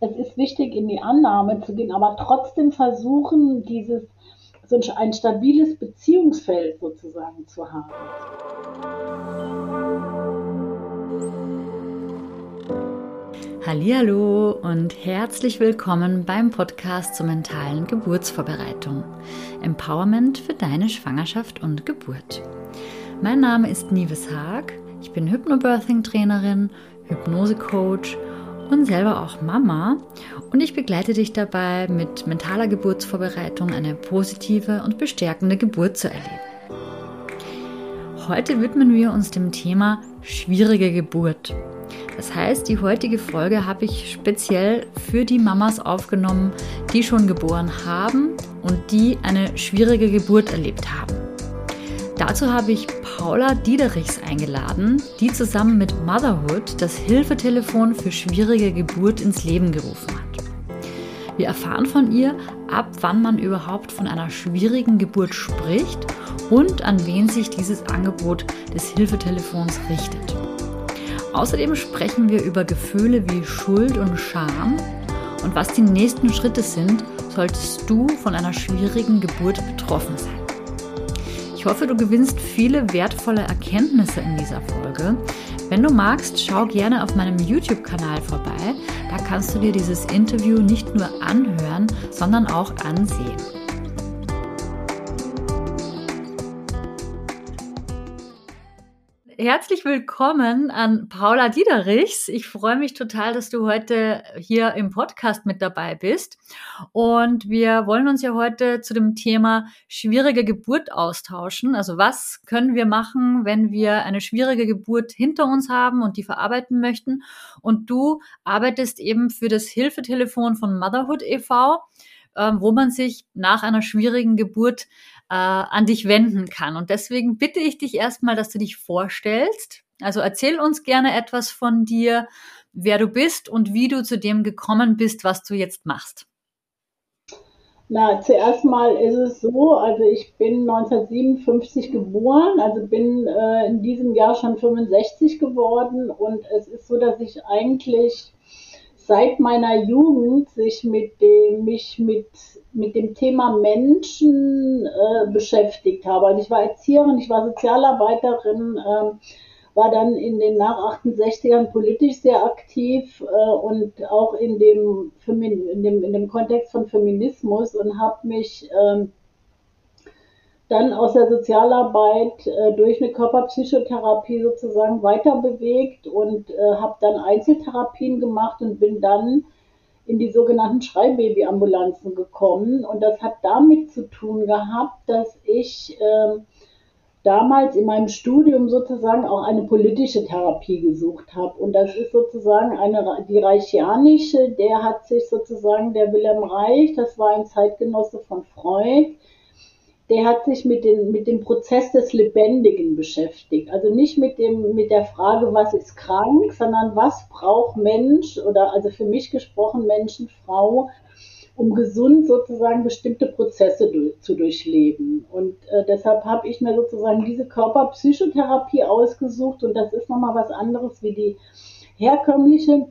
es ist wichtig, in die Annahme zu gehen, aber trotzdem versuchen, dieses so ein stabiles Beziehungsfeld sozusagen zu haben. Hallo und herzlich willkommen beim Podcast zur mentalen Geburtsvorbereitung. Empowerment für deine Schwangerschaft und Geburt. Mein Name ist Nives Haag. Ich bin Hypnobirthing-Trainerin, Hypnose-Coach und selber auch Mama. Und ich begleite dich dabei, mit mentaler Geburtsvorbereitung eine positive und bestärkende Geburt zu erleben. Heute widmen wir uns dem Thema schwierige Geburt. Das heißt, die heutige Folge habe ich speziell für die Mamas aufgenommen, die schon geboren haben und die eine schwierige Geburt erlebt haben. Dazu habe ich Paula Diederichs eingeladen, die zusammen mit Motherhood das Hilfetelefon für schwierige Geburt ins Leben gerufen hat. Wir erfahren von ihr, ab wann man überhaupt von einer schwierigen Geburt spricht und an wen sich dieses Angebot des Hilfetelefons richtet. Außerdem sprechen wir über Gefühle wie Schuld und Scham und was die nächsten Schritte sind, solltest du von einer schwierigen Geburt betroffen sein. Ich hoffe, du gewinnst viele wertvolle Erkenntnisse in dieser Folge. Wenn du magst, schau gerne auf meinem YouTube-Kanal vorbei. Da kannst du dir dieses Interview nicht nur anhören, sondern auch ansehen. Herzlich willkommen an Paula Diederichs. Ich freue mich total, dass du heute hier im Podcast mit dabei bist. Und wir wollen uns ja heute zu dem Thema schwierige Geburt austauschen. Also was können wir machen, wenn wir eine schwierige Geburt hinter uns haben und die verarbeiten möchten? Und du arbeitest eben für das Hilfetelefon von Motherhood e.V., ähm, wo man sich nach einer schwierigen Geburt äh, an dich wenden kann. Und deswegen bitte ich dich erstmal, dass du dich vorstellst. Also erzähl uns gerne etwas von dir, wer du bist und wie du zu dem gekommen bist, was du jetzt machst. Na, zuerst mal ist es so, also ich bin 1957 geboren, also bin äh, in diesem Jahr schon 65 geworden und es ist so, dass ich eigentlich seit meiner Jugend sich mit dem, mich mit, mit dem Thema Menschen äh, beschäftigt habe. Also ich war Erzieherin, ich war Sozialarbeiterin, äh, war dann in den nach 68ern politisch sehr aktiv äh, und auch in dem, in, dem, in dem Kontext von Feminismus und habe mich ähm, dann aus der Sozialarbeit äh, durch eine Körperpsychotherapie sozusagen weiter bewegt und äh, habe dann Einzeltherapien gemacht und bin dann in die sogenannten Schreibabyambulanzen gekommen. Und das hat damit zu tun gehabt, dass ich äh, damals in meinem Studium sozusagen auch eine politische Therapie gesucht habe. Und das ist sozusagen eine, die reichianische, der hat sich sozusagen, der Wilhelm Reich, das war ein Zeitgenosse von Freud, der hat sich mit, den, mit dem Prozess des Lebendigen beschäftigt. Also nicht mit, dem, mit der Frage, was ist krank, sondern was braucht Mensch oder also für mich gesprochen Menschen, Frau, um gesund sozusagen bestimmte Prozesse durch, zu durchleben. Und äh, deshalb habe ich mir sozusagen diese Körperpsychotherapie ausgesucht und das ist nochmal was anderes wie die herkömmliche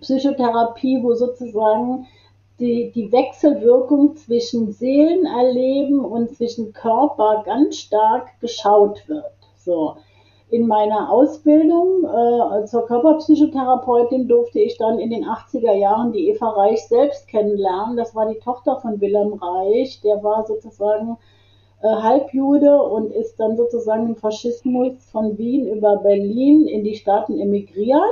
Psychotherapie, wo sozusagen die, die Wechselwirkung zwischen Seelenerleben und zwischen Körper ganz stark geschaut wird. So. In meiner Ausbildung äh, zur Körperpsychotherapeutin durfte ich dann in den 80er Jahren die Eva Reich selbst kennenlernen. Das war die Tochter von Wilhelm Reich. Der war sozusagen äh, Halbjude und ist dann sozusagen im Faschismus von Wien über Berlin in die Staaten emigriert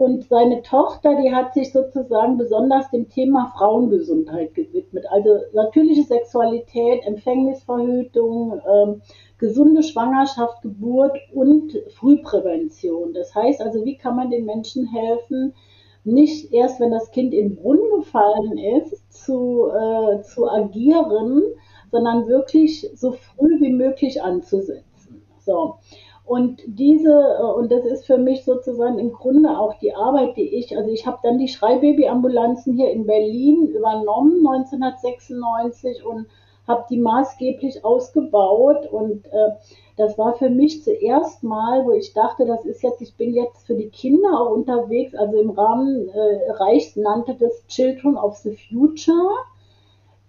und seine Tochter, die hat sich sozusagen besonders dem Thema Frauengesundheit gewidmet. Also natürliche Sexualität, Empfängnisverhütung, ähm, gesunde Schwangerschaft, Geburt und Frühprävention. Das heißt also, wie kann man den Menschen helfen, nicht erst, wenn das Kind in den Brunnen gefallen ist, zu, äh, zu agieren, sondern wirklich so früh wie möglich anzusetzen. So. Und diese, äh, und das ist für mich sozusagen im Grunde auch die Arbeit, die ich, also ich habe dann die Schreibabyambulanzen hier in Berlin übernommen 1996 und habe die maßgeblich ausgebaut. Und äh, das war für mich zuerst mal, wo ich dachte, das ist jetzt, ich bin jetzt für die Kinder auch unterwegs, also im Rahmen äh, Reichs nannte das Children of the Future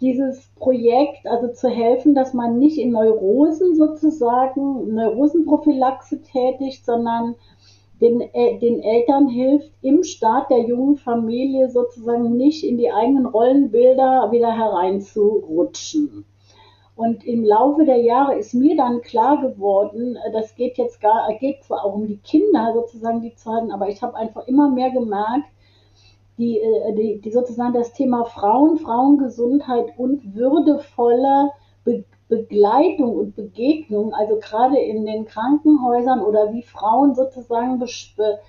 dieses Projekt, also zu helfen, dass man nicht in Neurosen sozusagen, Neurosenprophylaxe tätigt, sondern den, den Eltern hilft, im Start der jungen Familie sozusagen nicht in die eigenen Rollenbilder wieder hereinzurutschen. Und im Laufe der Jahre ist mir dann klar geworden, das geht jetzt gar, geht zwar auch um die Kinder sozusagen, die zu halten, aber ich habe einfach immer mehr gemerkt, die, äh, die, die sozusagen das Thema Frauen, Frauengesundheit und würdevolle Be Begleitung und Begegnung, also gerade in den Krankenhäusern oder wie Frauen sozusagen be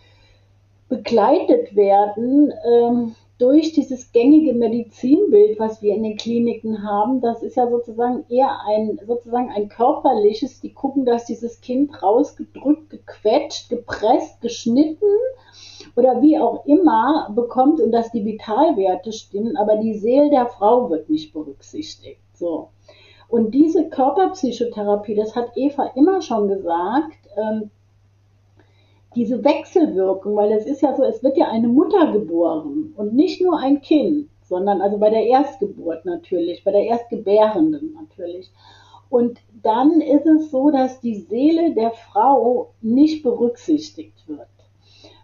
begleitet werden ähm, durch dieses gängige Medizinbild, was wir in den Kliniken haben, das ist ja sozusagen eher ein sozusagen ein körperliches, die gucken, dass dieses Kind rausgedrückt, gequetscht, gepresst, geschnitten oder wie auch immer bekommt und dass die Vitalwerte stimmen, aber die Seele der Frau wird nicht berücksichtigt. So. Und diese Körperpsychotherapie, das hat Eva immer schon gesagt, ähm, diese Wechselwirkung, weil es ist ja so, es wird ja eine Mutter geboren und nicht nur ein Kind, sondern also bei der Erstgeburt natürlich, bei der Erstgebärenden natürlich. Und dann ist es so, dass die Seele der Frau nicht berücksichtigt wird.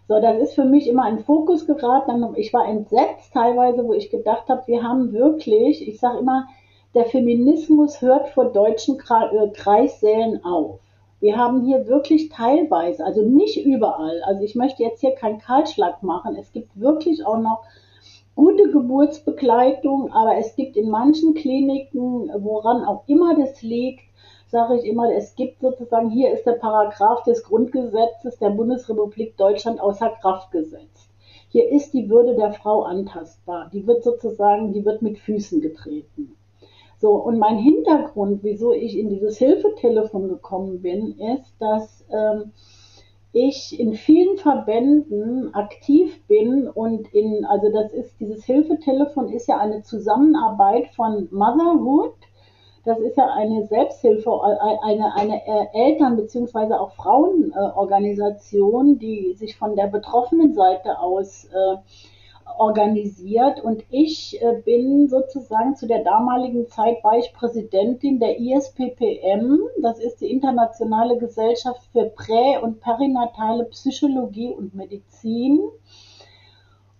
So, das ist für mich immer ein Fokus geraten. Ich war entsetzt teilweise, wo ich gedacht habe, wir haben wirklich, ich sage immer, der Feminismus hört vor deutschen äh, Kreissälen auf. Wir haben hier wirklich teilweise, also nicht überall, also ich möchte jetzt hier keinen Kahlschlag machen. Es gibt wirklich auch noch gute Geburtsbegleitung, aber es gibt in manchen Kliniken, woran auch immer das liegt, sage ich immer, es gibt sozusagen, hier ist der Paragraph des Grundgesetzes der Bundesrepublik Deutschland außer Kraft gesetzt. Hier ist die Würde der Frau antastbar. Die wird sozusagen, die wird mit Füßen getreten. So, und mein Hintergrund, wieso ich in dieses Hilfetelefon gekommen bin, ist, dass ähm, ich in vielen Verbänden aktiv bin und in, also das ist, dieses Hilfetelefon ist ja eine Zusammenarbeit von Motherhood, das ist ja eine Selbsthilfe, eine, eine Eltern- bzw. auch Frauenorganisation, die sich von der betroffenen Seite aus äh, organisiert. Und ich äh, bin sozusagen zu der damaligen Zeit war ich Präsidentin der ISPPM. Das ist die Internationale Gesellschaft für Prä- und Perinatale Psychologie und Medizin.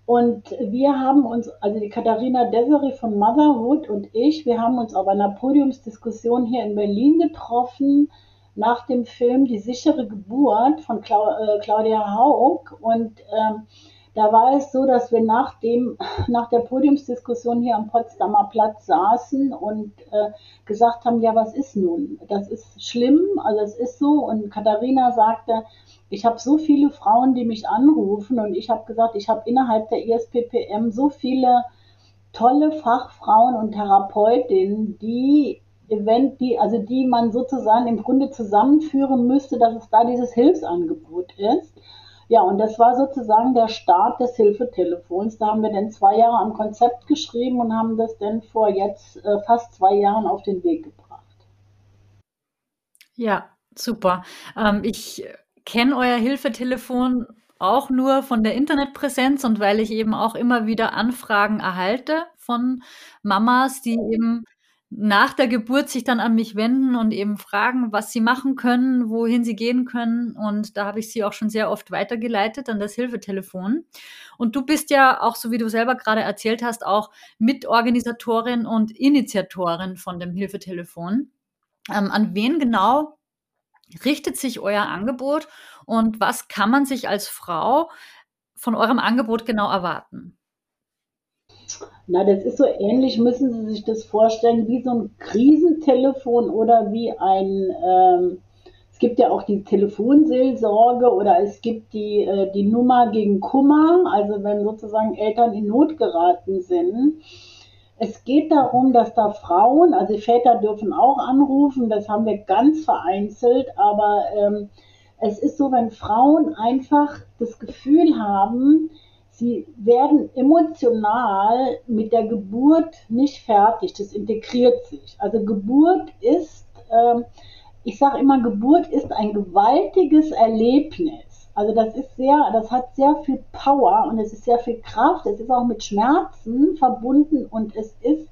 Und wir haben uns, also die Katharina Deseri von Motherhood und ich, wir haben uns auf einer Podiumsdiskussion hier in Berlin getroffen nach dem Film Die sichere Geburt von äh, Claudia Haug. Und ähm, da war es so, dass wir nach, dem, nach der Podiumsdiskussion hier am Potsdamer Platz saßen und äh, gesagt haben, ja, was ist nun? Das ist schlimm, also es ist so. Und Katharina sagte, ich habe so viele Frauen, die mich anrufen und ich habe gesagt, ich habe innerhalb der ISPPM so viele tolle Fachfrauen und Therapeutinnen, die Event, die, also die man sozusagen im Grunde zusammenführen müsste, dass es da dieses Hilfsangebot ist. Ja, und das war sozusagen der Start des Hilfetelefons. Da haben wir dann zwei Jahre am Konzept geschrieben und haben das dann vor jetzt äh, fast zwei Jahren auf den Weg gebracht. Ja, super. Ähm, ich kenne euer Hilfetelefon auch nur von der Internetpräsenz und weil ich eben auch immer wieder Anfragen erhalte von Mamas, die eben nach der Geburt sich dann an mich wenden und eben fragen, was sie machen können, wohin sie gehen können. Und da habe ich sie auch schon sehr oft weitergeleitet an das Hilfetelefon. Und du bist ja auch, so wie du selber gerade erzählt hast, auch Mitorganisatorin und Initiatorin von dem Hilfetelefon. Ähm, an wen genau richtet sich euer Angebot und was kann man sich als Frau von eurem Angebot genau erwarten? Na, das ist so ähnlich, müssen Sie sich das vorstellen, wie so ein Krisentelefon oder wie ein, ähm, es gibt ja auch die Telefonseelsorge oder es gibt die, äh, die Nummer gegen Kummer, also wenn sozusagen Eltern in Not geraten sind. Es geht darum, dass da Frauen, also Väter dürfen auch anrufen, das haben wir ganz vereinzelt, aber ähm, es ist so, wenn Frauen einfach das Gefühl haben, sie werden emotional mit der Geburt nicht fertig. Das integriert sich. Also Geburt ist, äh, ich sage immer, Geburt ist ein gewaltiges Erlebnis. Also das ist sehr, das hat sehr viel Power und es ist sehr viel Kraft. Es ist auch mit Schmerzen verbunden und es ist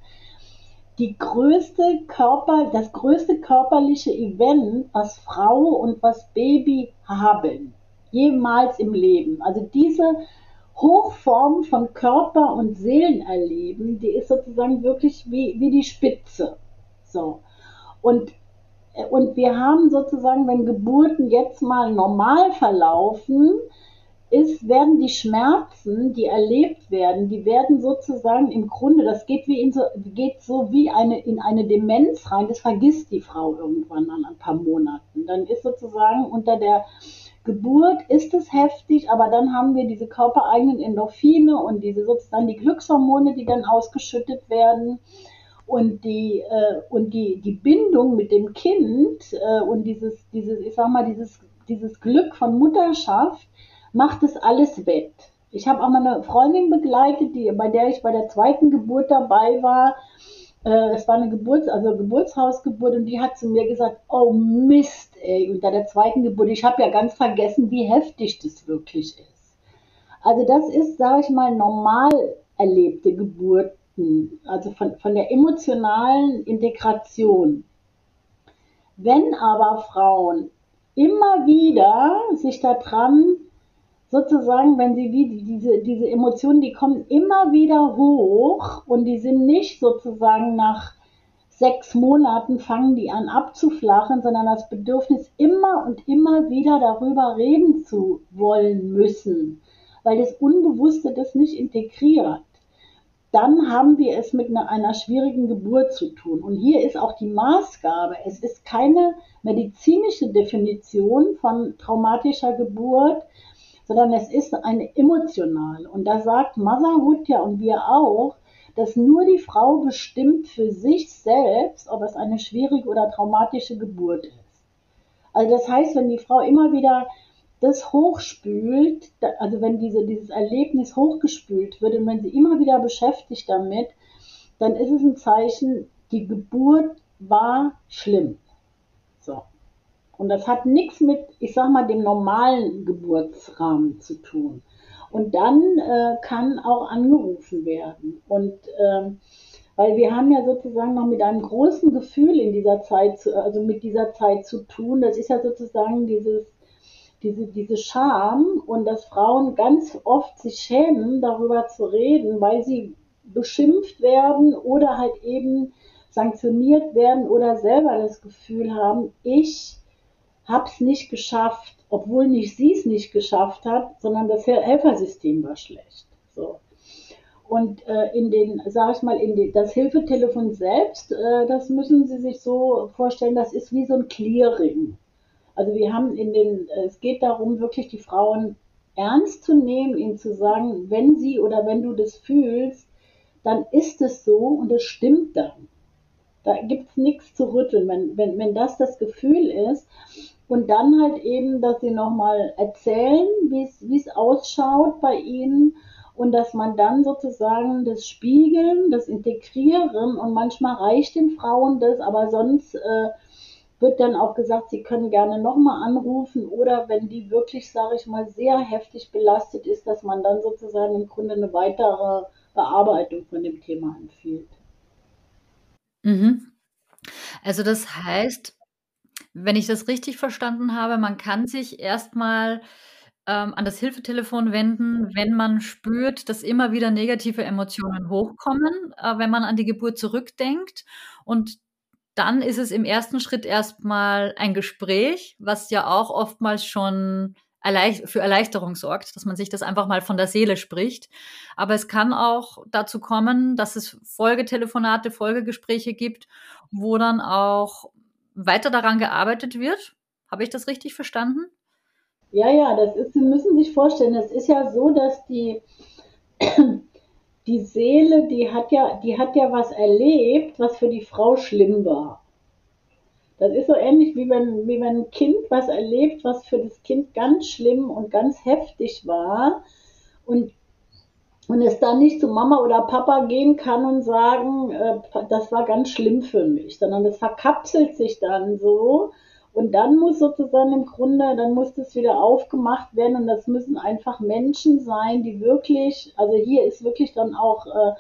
die größte Körper, das größte körperliche Event, was Frau und was Baby haben, jemals im Leben. Also diese Hochform von Körper und Seelenerleben, die ist sozusagen wirklich wie, wie die Spitze. So. Und, und wir haben sozusagen, wenn Geburten jetzt mal normal verlaufen, ist, werden die Schmerzen, die erlebt werden, die werden sozusagen im Grunde, das geht wie in so, geht so wie eine, in eine Demenz rein, das vergisst die Frau irgendwann an ein paar Monaten. Dann ist sozusagen unter der Geburt ist es heftig, aber dann haben wir diese körpereigenen Endorphine und diese sozusagen die Glückshormone, die dann ausgeschüttet werden und die äh, und die die Bindung mit dem Kind äh, und dieses dieses ich sag mal dieses dieses Glück von Mutterschaft macht es alles wett. Ich habe auch mal eine Freundin begleitet, die bei der ich bei der zweiten Geburt dabei war äh, es war eine Geburts-, also Geburtshausgeburt und die hat zu mir gesagt, oh Mist, ey, unter der zweiten Geburt, ich habe ja ganz vergessen, wie heftig das wirklich ist. Also das ist, sage ich mal, normal erlebte Geburten, also von, von der emotionalen Integration. Wenn aber Frauen immer wieder sich daran sozusagen, wenn sie wie diese, diese Emotionen, die kommen immer wieder hoch und die sind nicht sozusagen nach sechs Monaten fangen die an abzuflachen, sondern das Bedürfnis immer und immer wieder darüber reden zu wollen müssen, weil das Unbewusste das nicht integriert. Dann haben wir es mit einer, einer schwierigen Geburt zu tun. Und hier ist auch die Maßgabe. Es ist keine medizinische Definition von traumatischer Geburt, sondern es ist eine emotionale. Und da sagt Motherhood ja und wir auch, dass nur die Frau bestimmt für sich selbst, ob es eine schwierige oder traumatische Geburt ist. Also das heißt, wenn die Frau immer wieder das hochspült, also wenn diese, dieses Erlebnis hochgespült wird und wenn sie immer wieder beschäftigt damit, dann ist es ein Zeichen, die Geburt war schlimm. So. Und das hat nichts mit, ich sag mal, dem normalen Geburtsrahmen zu tun. Und dann äh, kann auch angerufen werden. Und ähm, weil wir haben ja sozusagen noch mit einem großen Gefühl in dieser Zeit, zu, also mit dieser Zeit zu tun. Das ist ja sozusagen dieses, diese, diese Scham und dass Frauen ganz oft sich schämen, darüber zu reden, weil sie beschimpft werden oder halt eben sanktioniert werden oder selber das Gefühl haben, ich hab's nicht geschafft, obwohl nicht sie es nicht geschafft hat, sondern das Helfersystem war schlecht. So. Und äh, in den, sag ich mal, in den, das Hilfetelefon selbst, äh, das müssen Sie sich so vorstellen, das ist wie so ein Clearing. Also wir haben in den, es geht darum, wirklich die Frauen ernst zu nehmen, ihnen zu sagen, wenn sie oder wenn du das fühlst, dann ist es so und es stimmt dann. Da gibt's nichts zu rütteln. Wenn, wenn, wenn das das Gefühl ist, und dann halt eben, dass sie nochmal erzählen, wie es ausschaut bei ihnen und dass man dann sozusagen das Spiegeln, das Integrieren und manchmal reicht den Frauen das, aber sonst äh, wird dann auch gesagt, sie können gerne nochmal anrufen oder wenn die wirklich, sage ich mal, sehr heftig belastet ist, dass man dann sozusagen im Grunde eine weitere Bearbeitung von dem Thema empfiehlt. Mhm. Also das heißt, wenn ich das richtig verstanden habe, man kann sich erstmal ähm, an das Hilfetelefon wenden, wenn man spürt, dass immer wieder negative Emotionen hochkommen, äh, wenn man an die Geburt zurückdenkt. Und dann ist es im ersten Schritt erstmal ein Gespräch, was ja auch oftmals schon für Erleichterung sorgt, dass man sich das einfach mal von der Seele spricht. Aber es kann auch dazu kommen, dass es Folgetelefonate, Folgegespräche gibt, wo dann auch weiter daran gearbeitet wird. Habe ich das richtig verstanden? Ja, ja, das ist, Sie müssen sich vorstellen, es ist ja so, dass die, die Seele, die hat ja, die hat ja was erlebt, was für die Frau schlimm war. Das ist so ähnlich wie wenn, wie wenn ein Kind was erlebt, was für das Kind ganz schlimm und ganz heftig war. Und und es dann nicht zu Mama oder Papa gehen kann und sagen, äh, das war ganz schlimm für mich, sondern das verkapselt sich dann so. Und dann muss sozusagen im Grunde, dann muss das wieder aufgemacht werden und das müssen einfach Menschen sein, die wirklich, also hier ist wirklich dann auch äh,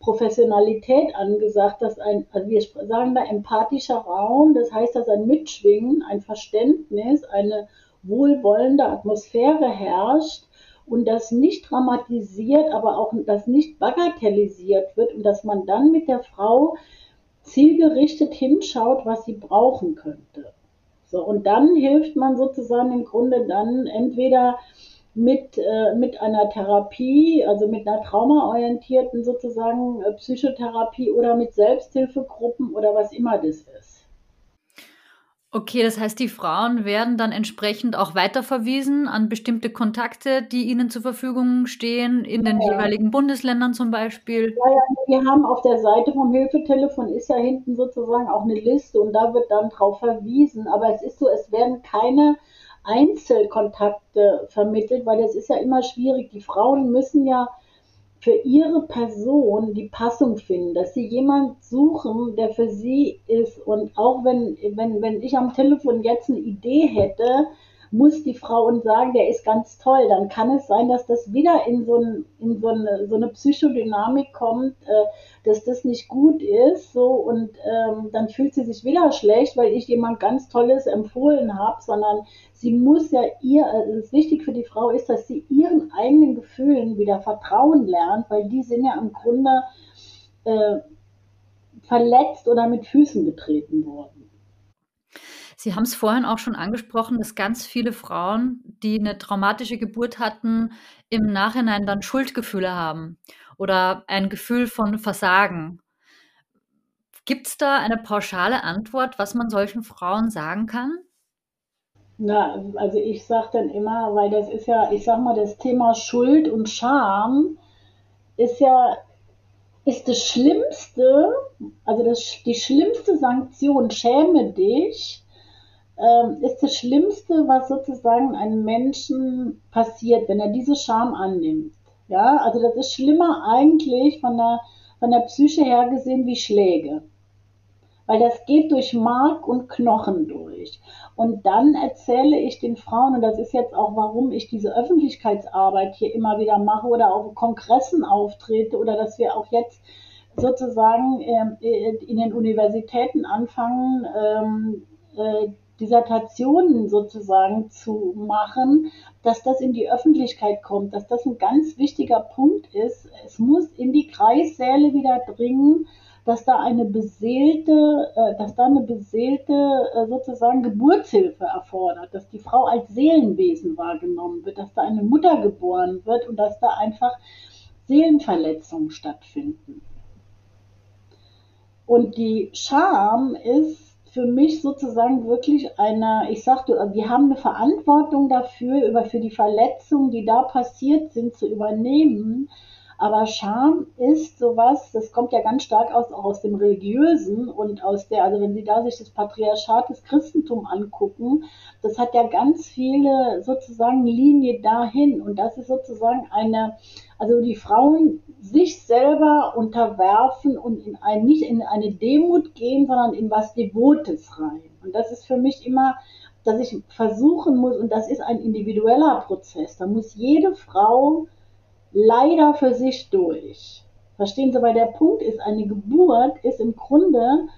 Professionalität angesagt, dass ein, also wir sagen da empathischer Raum, das heißt, dass ein Mitschwingen, ein Verständnis, eine wohlwollende Atmosphäre herrscht und das nicht dramatisiert, aber auch das nicht bagatellisiert wird und dass man dann mit der Frau zielgerichtet hinschaut, was sie brauchen könnte. So, und dann hilft man sozusagen im Grunde dann entweder mit, äh, mit einer Therapie, also mit einer traumaorientierten sozusagen äh, Psychotherapie oder mit Selbsthilfegruppen oder was immer das ist. Okay, das heißt, die Frauen werden dann entsprechend auch weiterverwiesen an bestimmte Kontakte, die ihnen zur Verfügung stehen, in den ja. jeweiligen Bundesländern zum Beispiel. Ja, ja, wir haben auf der Seite vom Hilfetelefon ist ja hinten sozusagen auch eine Liste und da wird dann drauf verwiesen. Aber es ist so, es werden keine Einzelkontakte vermittelt, weil das ist ja immer schwierig. Die Frauen müssen ja für ihre Person die Passung finden, dass sie jemand suchen, der für sie ist. Und auch wenn, wenn, wenn ich am Telefon jetzt eine Idee hätte, muss die Frau uns sagen, der ist ganz toll, dann kann es sein, dass das wieder in so, ein, in so, eine, so eine Psychodynamik kommt, äh, dass das nicht gut ist, so und ähm, dann fühlt sie sich wieder schlecht, weil ich jemand ganz Tolles empfohlen habe, sondern sie muss ja ihr, also das wichtig für die Frau ist, dass sie ihren eigenen Gefühlen wieder vertrauen lernt, weil die sind ja im Grunde äh, verletzt oder mit Füßen getreten worden. Sie haben es vorhin auch schon angesprochen, dass ganz viele Frauen, die eine traumatische Geburt hatten, im Nachhinein dann Schuldgefühle haben oder ein Gefühl von Versagen. Gibt es da eine pauschale Antwort, was man solchen Frauen sagen kann? Na, also ich sage dann immer, weil das ist ja, ich sag mal, das Thema Schuld und Scham ist ja, ist das Schlimmste, also das, die schlimmste Sanktion, schäme dich, ist das Schlimmste, was sozusagen einem Menschen passiert, wenn er diese Scham annimmt. Ja, also das ist schlimmer eigentlich von der, von der Psyche her gesehen wie Schläge. Weil das geht durch Mark und Knochen durch. Und dann erzähle ich den Frauen, und das ist jetzt auch, warum ich diese Öffentlichkeitsarbeit hier immer wieder mache oder auf Kongressen auftrete oder dass wir auch jetzt sozusagen äh, in den Universitäten anfangen, ähm, äh, Dissertationen sozusagen zu machen, dass das in die Öffentlichkeit kommt, dass das ein ganz wichtiger Punkt ist. Es muss in die Kreissäle wieder dringen, dass da eine beseelte, äh, dass da eine beseelte äh, sozusagen Geburtshilfe erfordert, dass die Frau als Seelenwesen wahrgenommen wird, dass da eine Mutter geboren wird und dass da einfach Seelenverletzungen stattfinden. Und die Scham ist für mich sozusagen wirklich eine, ich sagte, wir haben eine Verantwortung dafür, über für die Verletzungen, die da passiert sind, zu übernehmen. Aber Scham ist sowas, das kommt ja ganz stark aus, auch aus dem Religiösen und aus der, also wenn Sie da sich das Patriarchat des Christentum angucken, das hat ja ganz viele sozusagen Linie dahin. Und das ist sozusagen eine, also die Frauen sich selber unterwerfen und in ein, nicht in eine Demut gehen, sondern in was Devotes rein. Und das ist für mich immer, dass ich versuchen muss, und das ist ein individueller Prozess, da muss jede Frau leider für sich durch. Verstehen Sie, weil der Punkt ist, eine Geburt ist im Grunde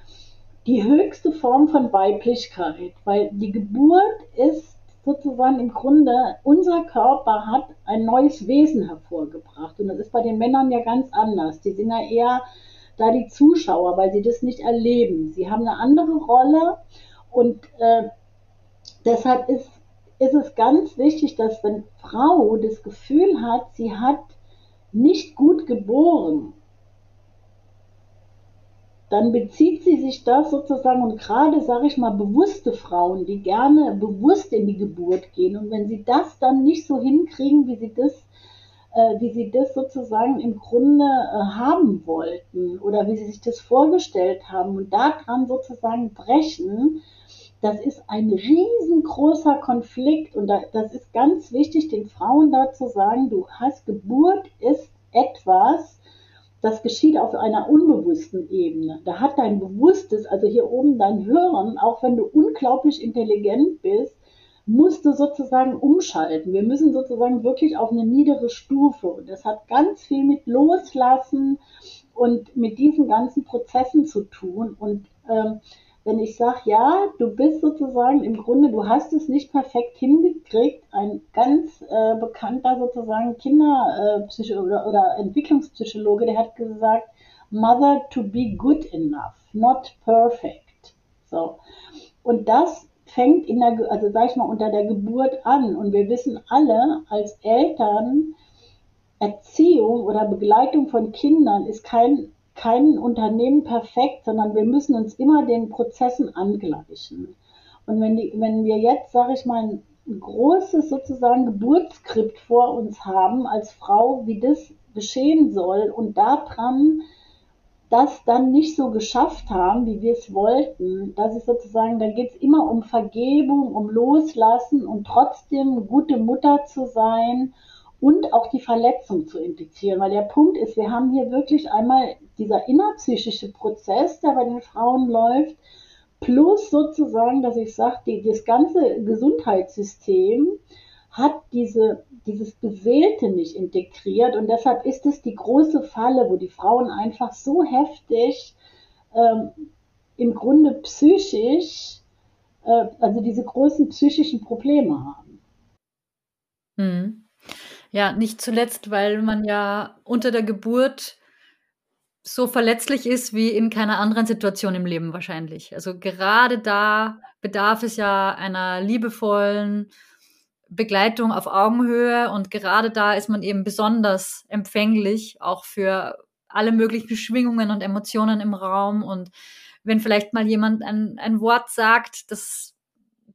die höchste Form von Weiblichkeit, weil die Geburt ist sozusagen im Grunde, unser Körper hat ein neues Wesen hervorgebracht. Und das ist bei den Männern ja ganz anders. Die sind ja eher da die Zuschauer, weil sie das nicht erleben. Sie haben eine andere Rolle und äh, deshalb ist, ist es ganz wichtig, dass wenn Frau das Gefühl hat, sie hat nicht gut geboren, dann bezieht sie sich das sozusagen und gerade, sage ich mal, bewusste Frauen, die gerne bewusst in die Geburt gehen und wenn sie das dann nicht so hinkriegen, wie sie das, äh, wie sie das sozusagen im Grunde äh, haben wollten oder wie sie sich das vorgestellt haben und daran sozusagen brechen, das ist ein riesengroßer Konflikt und da, das ist ganz wichtig, den Frauen da zu sagen, du hast Geburt ist etwas, das geschieht auf einer unbewussten Ebene. Da hat dein Bewusstes, also hier oben dein Hirn, auch wenn du unglaublich intelligent bist, musst du sozusagen umschalten. Wir müssen sozusagen wirklich auf eine niedere Stufe. Und das hat ganz viel mit Loslassen und mit diesen ganzen Prozessen zu tun. Und ähm, wenn ich sage, ja, du bist sozusagen im Grunde, du hast es nicht perfekt hingekriegt, ein ganz äh, bekannter sozusagen Kinderpsychologe äh, oder, oder Entwicklungspsychologe, der hat gesagt, Mother to be good enough, not perfect. So. Und das fängt in der, also sag ich mal, unter der Geburt an. Und wir wissen alle als Eltern, Erziehung oder Begleitung von Kindern ist kein, kein Unternehmen perfekt, sondern wir müssen uns immer den Prozessen angleichen. Und wenn, die, wenn wir jetzt, sage ich mal, ein großes sozusagen Geburtsskript vor uns haben als Frau, wie das geschehen soll und daran das dann nicht so geschafft haben, wie wir es wollten, das ist sozusagen, da geht es immer um Vergebung, um Loslassen und trotzdem gute Mutter zu sein und auch die Verletzung zu integrieren. Weil der Punkt ist, wir haben hier wirklich einmal dieser innerpsychische Prozess, der bei den Frauen läuft, plus sozusagen, dass ich sage, das ganze Gesundheitssystem hat diese, dieses Beseelte nicht integriert und deshalb ist es die große Falle, wo die Frauen einfach so heftig ähm, im Grunde psychisch, äh, also diese großen psychischen Probleme haben. Hm. Ja, nicht zuletzt, weil man ja unter der Geburt so verletzlich ist wie in keiner anderen Situation im Leben wahrscheinlich. Also gerade da bedarf es ja einer liebevollen, Begleitung auf Augenhöhe und gerade da ist man eben besonders empfänglich auch für alle möglichen Schwingungen und Emotionen im Raum und wenn vielleicht mal jemand ein, ein Wort sagt, das,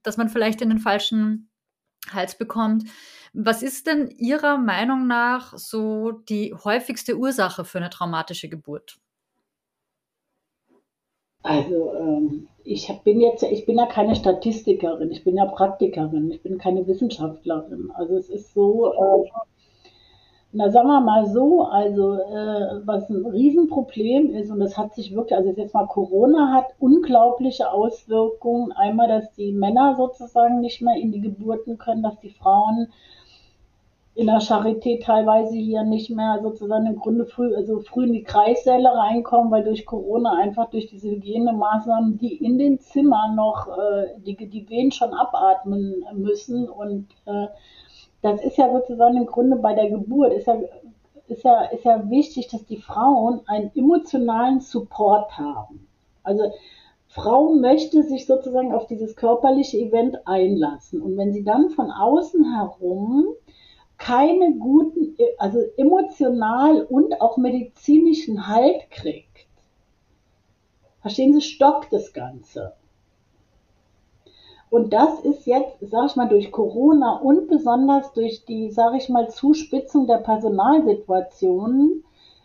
das man vielleicht in den falschen Hals bekommt. Was ist denn Ihrer Meinung nach so die häufigste Ursache für eine traumatische Geburt? Also ähm, ich bin jetzt, ich bin ja keine Statistikerin, ich bin ja Praktikerin, ich bin keine Wissenschaftlerin. Also es ist so, äh, na sagen wir mal so, also äh, was ein Riesenproblem ist und das hat sich wirklich, also jetzt mal Corona hat unglaubliche Auswirkungen. Einmal, dass die Männer sozusagen nicht mehr in die Geburten können, dass die Frauen in der Charité teilweise hier nicht mehr sozusagen im Grunde früh, also früh in die Kreissäle reinkommen, weil durch Corona einfach durch diese Hygienemaßnahmen, die in den Zimmern noch äh, die, die Wehen schon abatmen müssen. Und äh, das ist ja sozusagen im Grunde bei der Geburt, ist ja, ist ja, ist ja wichtig, dass die Frauen einen emotionalen Support haben. Also Frau möchte sich sozusagen auf dieses körperliche Event einlassen. Und wenn sie dann von außen herum keine guten, also emotional und auch medizinischen Halt kriegt, verstehen Sie, stockt das Ganze. Und das ist jetzt, sage ich mal, durch Corona und besonders durch die, sage ich mal, Zuspitzung der Personalsituationen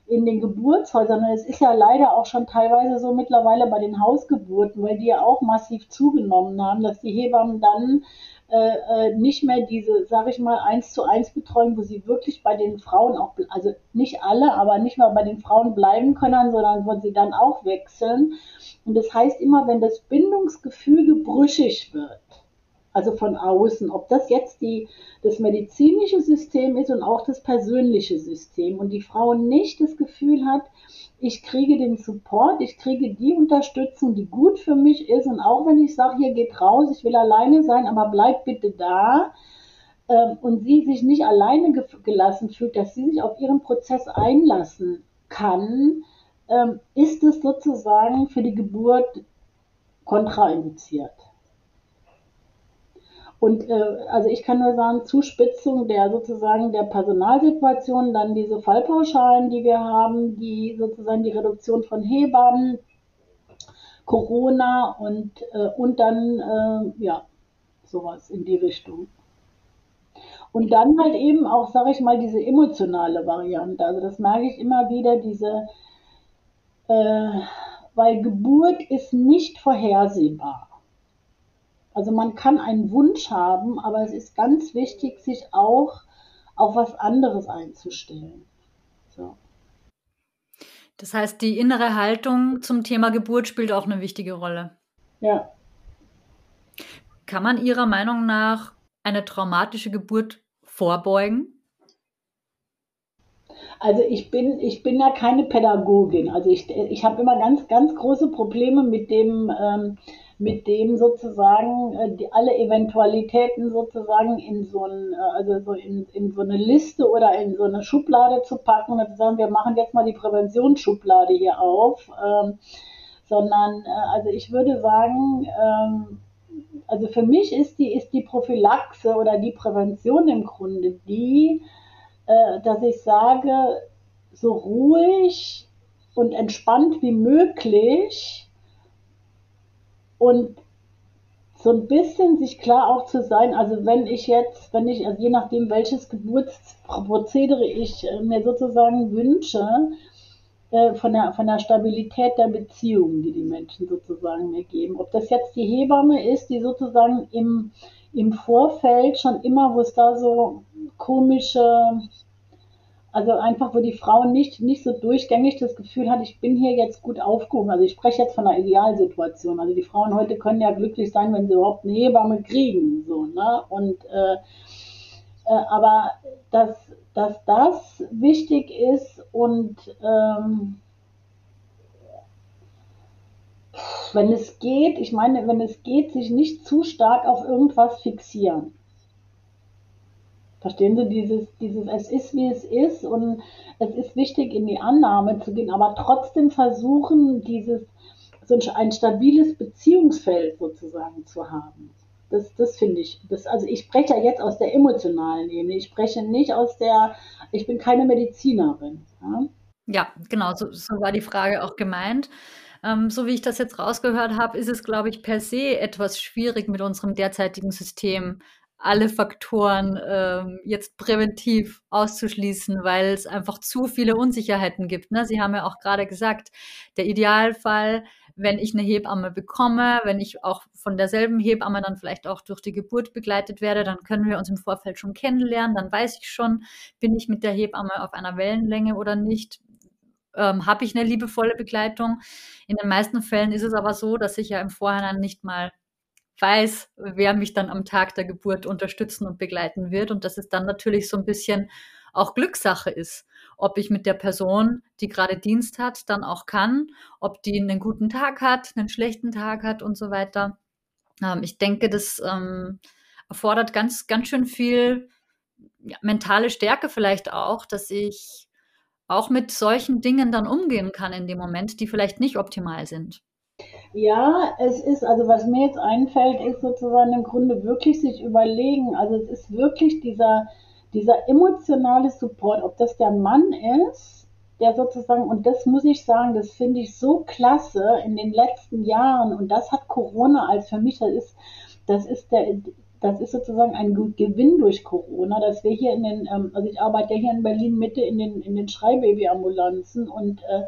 in den Geburtshäusern. Und es ist ja leider auch schon teilweise so mittlerweile bei den Hausgeburten, weil die ja auch massiv zugenommen haben, dass die Hebammen dann äh, äh, nicht mehr diese, sage ich mal, eins zu eins Betreuung, wo sie wirklich bei den Frauen auch, also nicht alle, aber nicht mal bei den Frauen bleiben können, sondern wo sie dann auch wechseln. Und das heißt immer, wenn das Bindungsgefüge brüchig wird, also von außen, ob das jetzt die, das medizinische System ist und auch das persönliche System und die Frau nicht das Gefühl hat, ich kriege den Support, ich kriege die Unterstützung, die gut für mich ist. Und auch wenn ich sage, hier geht raus, ich will alleine sein, aber bleib bitte da. Ähm, und sie sich nicht alleine ge gelassen fühlt, dass sie sich auf ihren Prozess einlassen kann, ähm, ist es sozusagen für die Geburt kontraindiziert. Und äh, also ich kann nur sagen, Zuspitzung der sozusagen der Personalsituation, dann diese Fallpauschalen, die wir haben, die sozusagen die Reduktion von Hebammen, Corona und, äh, und dann äh, ja sowas in die Richtung. Und dann halt eben auch, sage ich mal, diese emotionale Variante. Also das merke ich immer wieder, diese, äh, weil Geburt ist nicht vorhersehbar. Also man kann einen Wunsch haben, aber es ist ganz wichtig, sich auch auf was anderes einzustellen. So. Das heißt, die innere Haltung zum Thema Geburt spielt auch eine wichtige Rolle. Ja. Kann man Ihrer Meinung nach eine traumatische Geburt vorbeugen? Also ich bin, ich bin ja keine Pädagogin. Also ich, ich habe immer ganz, ganz große Probleme mit dem, ähm, mit dem sozusagen äh, die, alle Eventualitäten sozusagen in so ein, äh, also so in, in so eine Liste oder in so eine Schublade zu packen und zu sagen, wir machen jetzt mal die Präventionsschublade hier auf. Ähm, sondern äh, also ich würde sagen, ähm, also für mich ist die, ist die Prophylaxe oder die Prävention im Grunde die, äh, dass ich sage, so ruhig und entspannt wie möglich und so ein bisschen sich klar auch zu sein, also wenn ich jetzt, wenn ich, also je nachdem, welches Geburtsprozedere ich äh, mir sozusagen wünsche, äh, von der, von der Stabilität der Beziehungen, die die Menschen sozusagen mir geben. Ob das jetzt die Hebamme ist, die sozusagen im, im Vorfeld schon immer, wo es da so komische, also einfach, wo die Frau nicht, nicht so durchgängig das Gefühl hat, ich bin hier jetzt gut aufgehoben. Also ich spreche jetzt von einer Idealsituation. Also die Frauen heute können ja glücklich sein, wenn sie überhaupt eine Hebamme kriegen. So, ne? Und äh, äh, aber dass, dass das wichtig ist und ähm, wenn es geht, ich meine, wenn es geht, sich nicht zu stark auf irgendwas fixieren. Verstehen Sie dieses, dieses, es ist wie es ist und es ist wichtig, in die Annahme zu gehen, aber trotzdem versuchen, dieses, so ein stabiles Beziehungsfeld sozusagen zu haben. Das, das finde ich. Das, also ich spreche ja jetzt aus der emotionalen Ebene. Ich spreche nicht aus der, ich bin keine Medizinerin. Ja, ja genau, so, so war die Frage auch gemeint. Ähm, so wie ich das jetzt rausgehört habe, ist es, glaube ich, per se etwas schwierig mit unserem derzeitigen System, alle Faktoren ähm, jetzt präventiv auszuschließen, weil es einfach zu viele Unsicherheiten gibt. Ne? Sie haben ja auch gerade gesagt, der Idealfall wenn ich eine Hebamme bekomme, wenn ich auch von derselben Hebamme dann vielleicht auch durch die Geburt begleitet werde, dann können wir uns im Vorfeld schon kennenlernen, dann weiß ich schon, bin ich mit der Hebamme auf einer Wellenlänge oder nicht, ähm, habe ich eine liebevolle Begleitung. In den meisten Fällen ist es aber so, dass ich ja im Vorhinein nicht mal weiß, wer mich dann am Tag der Geburt unterstützen und begleiten wird und dass es dann natürlich so ein bisschen auch Glückssache ist ob ich mit der Person, die gerade Dienst hat, dann auch kann, ob die einen guten Tag hat, einen schlechten Tag hat und so weiter. Ähm, ich denke, das ähm, erfordert ganz, ganz schön viel ja, mentale Stärke vielleicht auch, dass ich auch mit solchen Dingen dann umgehen kann in dem Moment, die vielleicht nicht optimal sind. Ja, es ist, also was mir jetzt einfällt, ist sozusagen im Grunde wirklich sich überlegen, also es ist wirklich dieser, dieser emotionale Support, ob das der Mann ist, der sozusagen, und das muss ich sagen, das finde ich so klasse in den letzten Jahren, und das hat Corona als für mich, das ist, das ist der, das ist sozusagen ein Gewinn durch Corona, dass wir hier in den, ähm, also ich arbeite ja hier in Berlin Mitte in den, in den Schreibabyambulanzen und äh,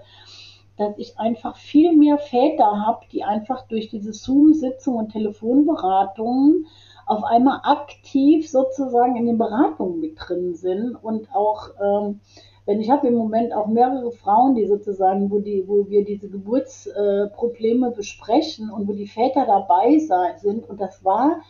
dass ich einfach viel mehr Väter habe, die einfach durch diese Zoom-Sitzungen und Telefonberatungen auf einmal aktiv sozusagen in den Beratungen mit drin sind und auch ähm, wenn ich habe im Moment auch mehrere Frauen, die sozusagen, wo die, wo wir diese Geburtsprobleme besprechen und wo die Väter dabei sind. Und das war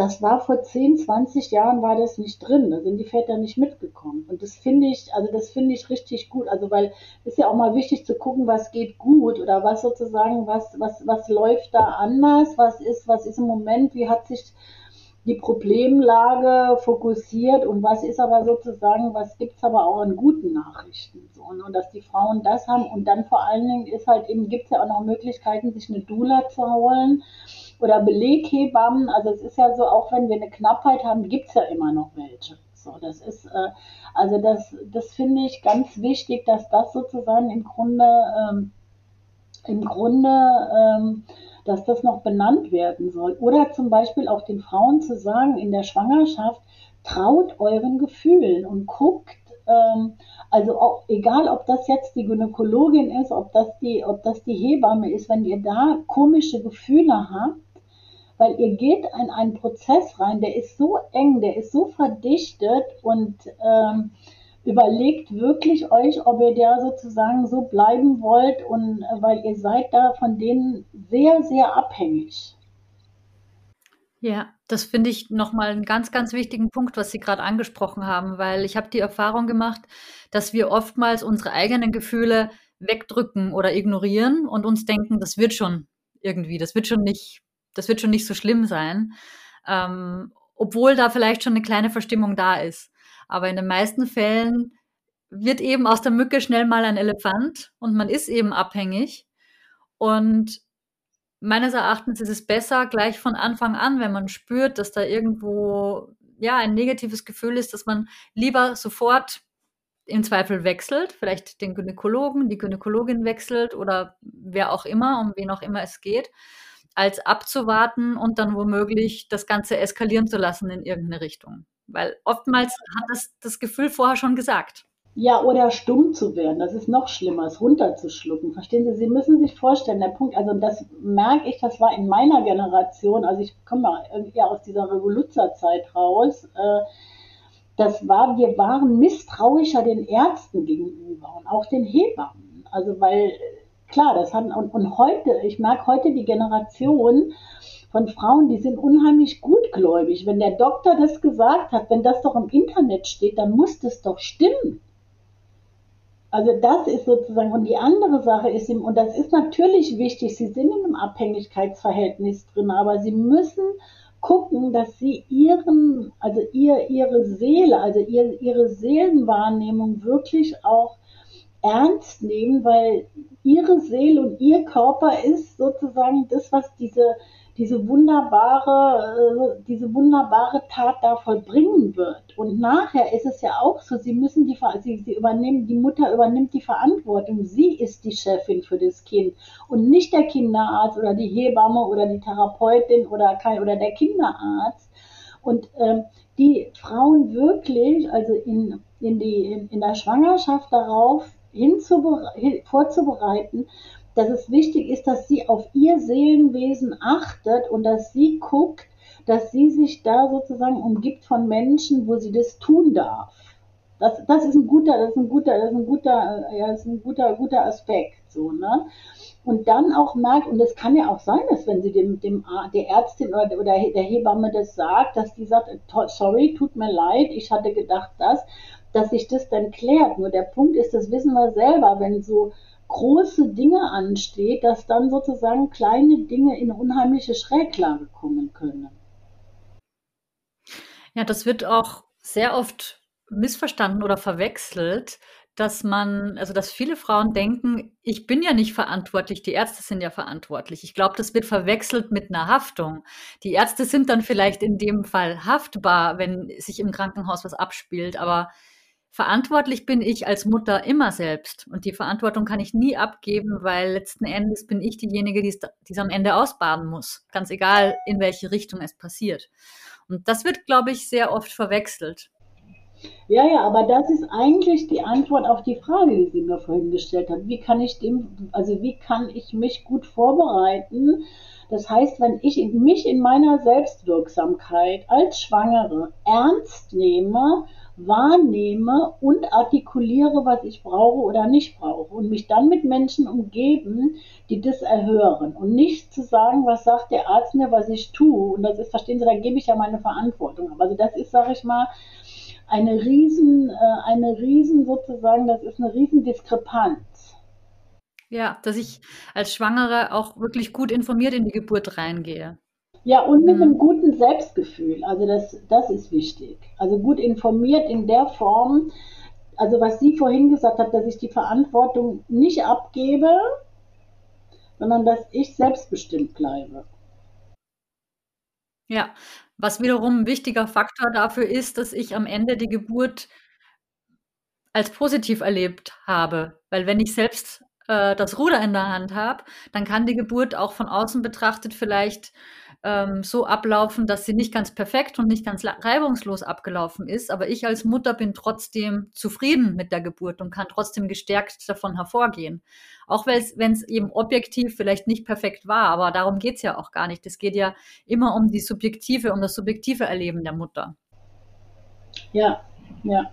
das war vor 10, 20 Jahren war das nicht drin. Da sind die Väter nicht mitgekommen. Und das finde ich, also das finde ich richtig gut. Also weil es ist ja auch mal wichtig zu gucken, was geht gut oder was sozusagen, was, was, was läuft da anders, was ist, was ist im Moment, wie hat sich die Problemlage fokussiert und was ist aber sozusagen, was gibt es aber auch an guten Nachrichten. So, und, und dass die Frauen das haben und dann vor allen Dingen ist halt eben, gibt es ja auch noch Möglichkeiten, sich eine Dula zu holen oder Beleghebammen. Also es ist ja so, auch wenn wir eine Knappheit haben, gibt es ja immer noch welche. So, das ist, äh, also das, das finde ich ganz wichtig, dass das sozusagen im Grunde, ähm, im Grunde ähm, dass das noch benannt werden soll. Oder zum Beispiel auch den Frauen zu sagen, in der Schwangerschaft, traut euren Gefühlen und guckt, ähm, also auch, egal ob das jetzt die Gynäkologin ist, ob das die, ob das die Hebamme ist, wenn ihr da komische Gefühle habt, weil ihr geht in einen Prozess rein, der ist so eng, der ist so verdichtet und ähm, überlegt wirklich euch, ob ihr da sozusagen so bleiben wollt und weil ihr seid da von denen sehr, sehr abhängig. Ja, das finde ich nochmal einen ganz, ganz wichtigen Punkt, was Sie gerade angesprochen haben, weil ich habe die Erfahrung gemacht, dass wir oftmals unsere eigenen Gefühle wegdrücken oder ignorieren und uns denken, das wird schon irgendwie, das wird schon nicht, das wird schon nicht so schlimm sein, ähm, obwohl da vielleicht schon eine kleine Verstimmung da ist. Aber in den meisten Fällen wird eben aus der Mücke schnell mal ein Elefant und man ist eben abhängig. Und meines Erachtens ist es besser, gleich von Anfang an, wenn man spürt, dass da irgendwo ja ein negatives Gefühl ist, dass man lieber sofort im Zweifel wechselt, vielleicht den Gynäkologen, die Gynäkologin wechselt oder wer auch immer, um wen auch immer es geht, als abzuwarten und dann womöglich das Ganze eskalieren zu lassen in irgendeine Richtung. Weil oftmals hat das das Gefühl vorher schon gesagt. Ja, oder stumm zu werden, das ist noch schlimmer, es runterzuschlucken. Verstehen Sie, Sie müssen sich vorstellen, der Punkt, also das merke ich, das war in meiner Generation, also ich komme mal eher aus dieser Revoluzzerzeit raus, äh, das war, wir waren misstrauischer den Ärzten gegenüber und auch den Hebammen. Also weil, klar, das hat, und, und heute, ich merke heute die Generation, von Frauen, die sind unheimlich gutgläubig. Wenn der Doktor das gesagt hat, wenn das doch im Internet steht, dann muss das doch stimmen. Also das ist sozusagen, und die andere Sache ist, und das ist natürlich wichtig, Sie sind in einem Abhängigkeitsverhältnis drin, aber Sie müssen gucken, dass Sie Ihren, also ihr, Ihre Seele, also ihr, Ihre Seelenwahrnehmung wirklich auch ernst nehmen, weil Ihre Seele und Ihr Körper ist sozusagen das, was diese diese wunderbare, äh, diese wunderbare Tat da vollbringen wird. Und nachher ist es ja auch so, sie müssen die, sie, sie übernehmen, die Mutter übernimmt die Verantwortung. Sie ist die Chefin für das Kind und nicht der Kinderarzt oder die Hebamme oder die Therapeutin oder kein, oder der Kinderarzt. Und ähm, die Frauen wirklich, also in, in, die, in, in der Schwangerschaft darauf vorzubereiten, dass es wichtig ist, dass sie auf ihr Seelenwesen achtet und dass sie guckt, dass sie sich da sozusagen umgibt von Menschen, wo sie das tun darf. Das, das ist ein guter, das ist ein guter, das ist ein guter, ja, das ist ein guter, guter Aspekt, so, ne? Und dann auch merkt, und es kann ja auch sein, dass wenn sie dem, dem der Ärztin oder, oder der Hebamme das sagt, dass die sagt, sorry, tut mir leid, ich hatte gedacht das, dass sich das dann klärt. Nur der Punkt ist, das wissen wir selber, wenn so große Dinge ansteht, dass dann sozusagen kleine Dinge in unheimliche Schräglage kommen können. Ja, das wird auch sehr oft missverstanden oder verwechselt, dass man, also dass viele Frauen denken, ich bin ja nicht verantwortlich, die Ärzte sind ja verantwortlich. Ich glaube, das wird verwechselt mit einer Haftung. Die Ärzte sind dann vielleicht in dem Fall haftbar, wenn sich im Krankenhaus was abspielt, aber Verantwortlich bin ich als Mutter immer selbst und die Verantwortung kann ich nie abgeben, weil letzten Endes bin ich diejenige, die es am Ende ausbaden muss, ganz egal, in welche Richtung es passiert. Und das wird, glaube ich, sehr oft verwechselt. Ja, ja, aber das ist eigentlich die Antwort auf die Frage, die sie mir vorhin gestellt hat. Wie kann ich dem, also wie kann ich mich gut vorbereiten? Das heißt, wenn ich mich in meiner Selbstwirksamkeit als Schwangere ernst nehme wahrnehme und artikuliere, was ich brauche oder nicht brauche und mich dann mit Menschen umgeben, die das erhören und nicht zu sagen, was sagt der Arzt mir, was ich tue und das ist, verstehen Sie, da gebe ich ja meine Verantwortung. Also das ist, sage ich mal, eine riesen, äh, eine riesen sozusagen, das ist eine riesen Diskrepanz. Ja, dass ich als Schwangere auch wirklich gut informiert in die Geburt reingehe. Ja, und mit einem guten Selbstgefühl. Also das, das ist wichtig. Also gut informiert in der Form, also was sie vorhin gesagt hat, dass ich die Verantwortung nicht abgebe, sondern dass ich selbstbestimmt bleibe. Ja, was wiederum ein wichtiger Faktor dafür ist, dass ich am Ende die Geburt als positiv erlebt habe. Weil wenn ich selbst äh, das Ruder in der Hand habe, dann kann die Geburt auch von außen betrachtet vielleicht ähm, so ablaufen, dass sie nicht ganz perfekt und nicht ganz reibungslos abgelaufen ist. Aber ich als Mutter bin trotzdem zufrieden mit der Geburt und kann trotzdem gestärkt davon hervorgehen. Auch wenn es eben objektiv vielleicht nicht perfekt war, aber darum geht es ja auch gar nicht. Es geht ja immer um die subjektive, um das subjektive Erleben der Mutter. Ja, ja.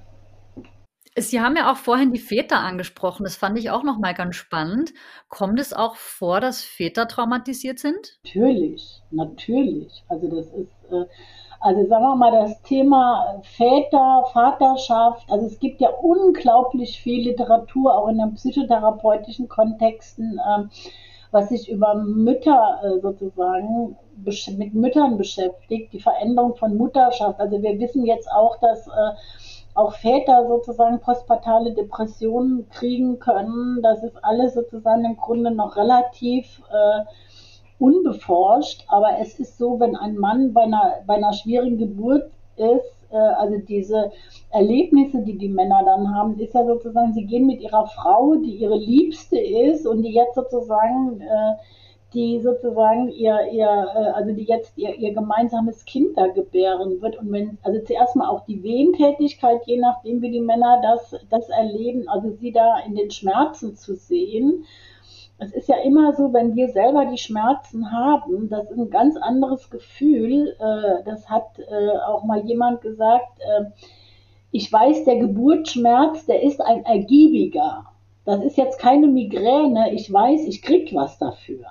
Sie haben ja auch vorhin die Väter angesprochen. Das fand ich auch noch mal ganz spannend. Kommt es auch vor, dass Väter traumatisiert sind? Natürlich, natürlich. Also das ist, äh, also sagen wir mal, das Thema Väter, Vaterschaft. Also es gibt ja unglaublich viel Literatur, auch in den psychotherapeutischen Kontexten, ähm, was sich über Mütter äh, sozusagen mit Müttern beschäftigt, die Veränderung von Mutterschaft. Also wir wissen jetzt auch, dass äh, auch Väter sozusagen postpartale Depressionen kriegen können. Das ist alles sozusagen im Grunde noch relativ äh, unbeforscht. Aber es ist so, wenn ein Mann bei einer, bei einer schwierigen Geburt ist, äh, also diese Erlebnisse, die die Männer dann haben, ist ja sozusagen, sie gehen mit ihrer Frau, die ihre Liebste ist und die jetzt sozusagen äh, die sozusagen ihr, ihr äh, also die jetzt ihr, ihr gemeinsames Kind da gebären wird. Und wenn, also zuerst mal auch die Wehentätigkeit, je nachdem wie die Männer das, das erleben, also sie da in den Schmerzen zu sehen. Es ist ja immer so, wenn wir selber die Schmerzen haben, das ist ein ganz anderes Gefühl. Äh, das hat äh, auch mal jemand gesagt, ich weiß, der Geburtsschmerz, der ist ein ergiebiger. Das ist jetzt keine Migräne, ich weiß, ich krieg was dafür.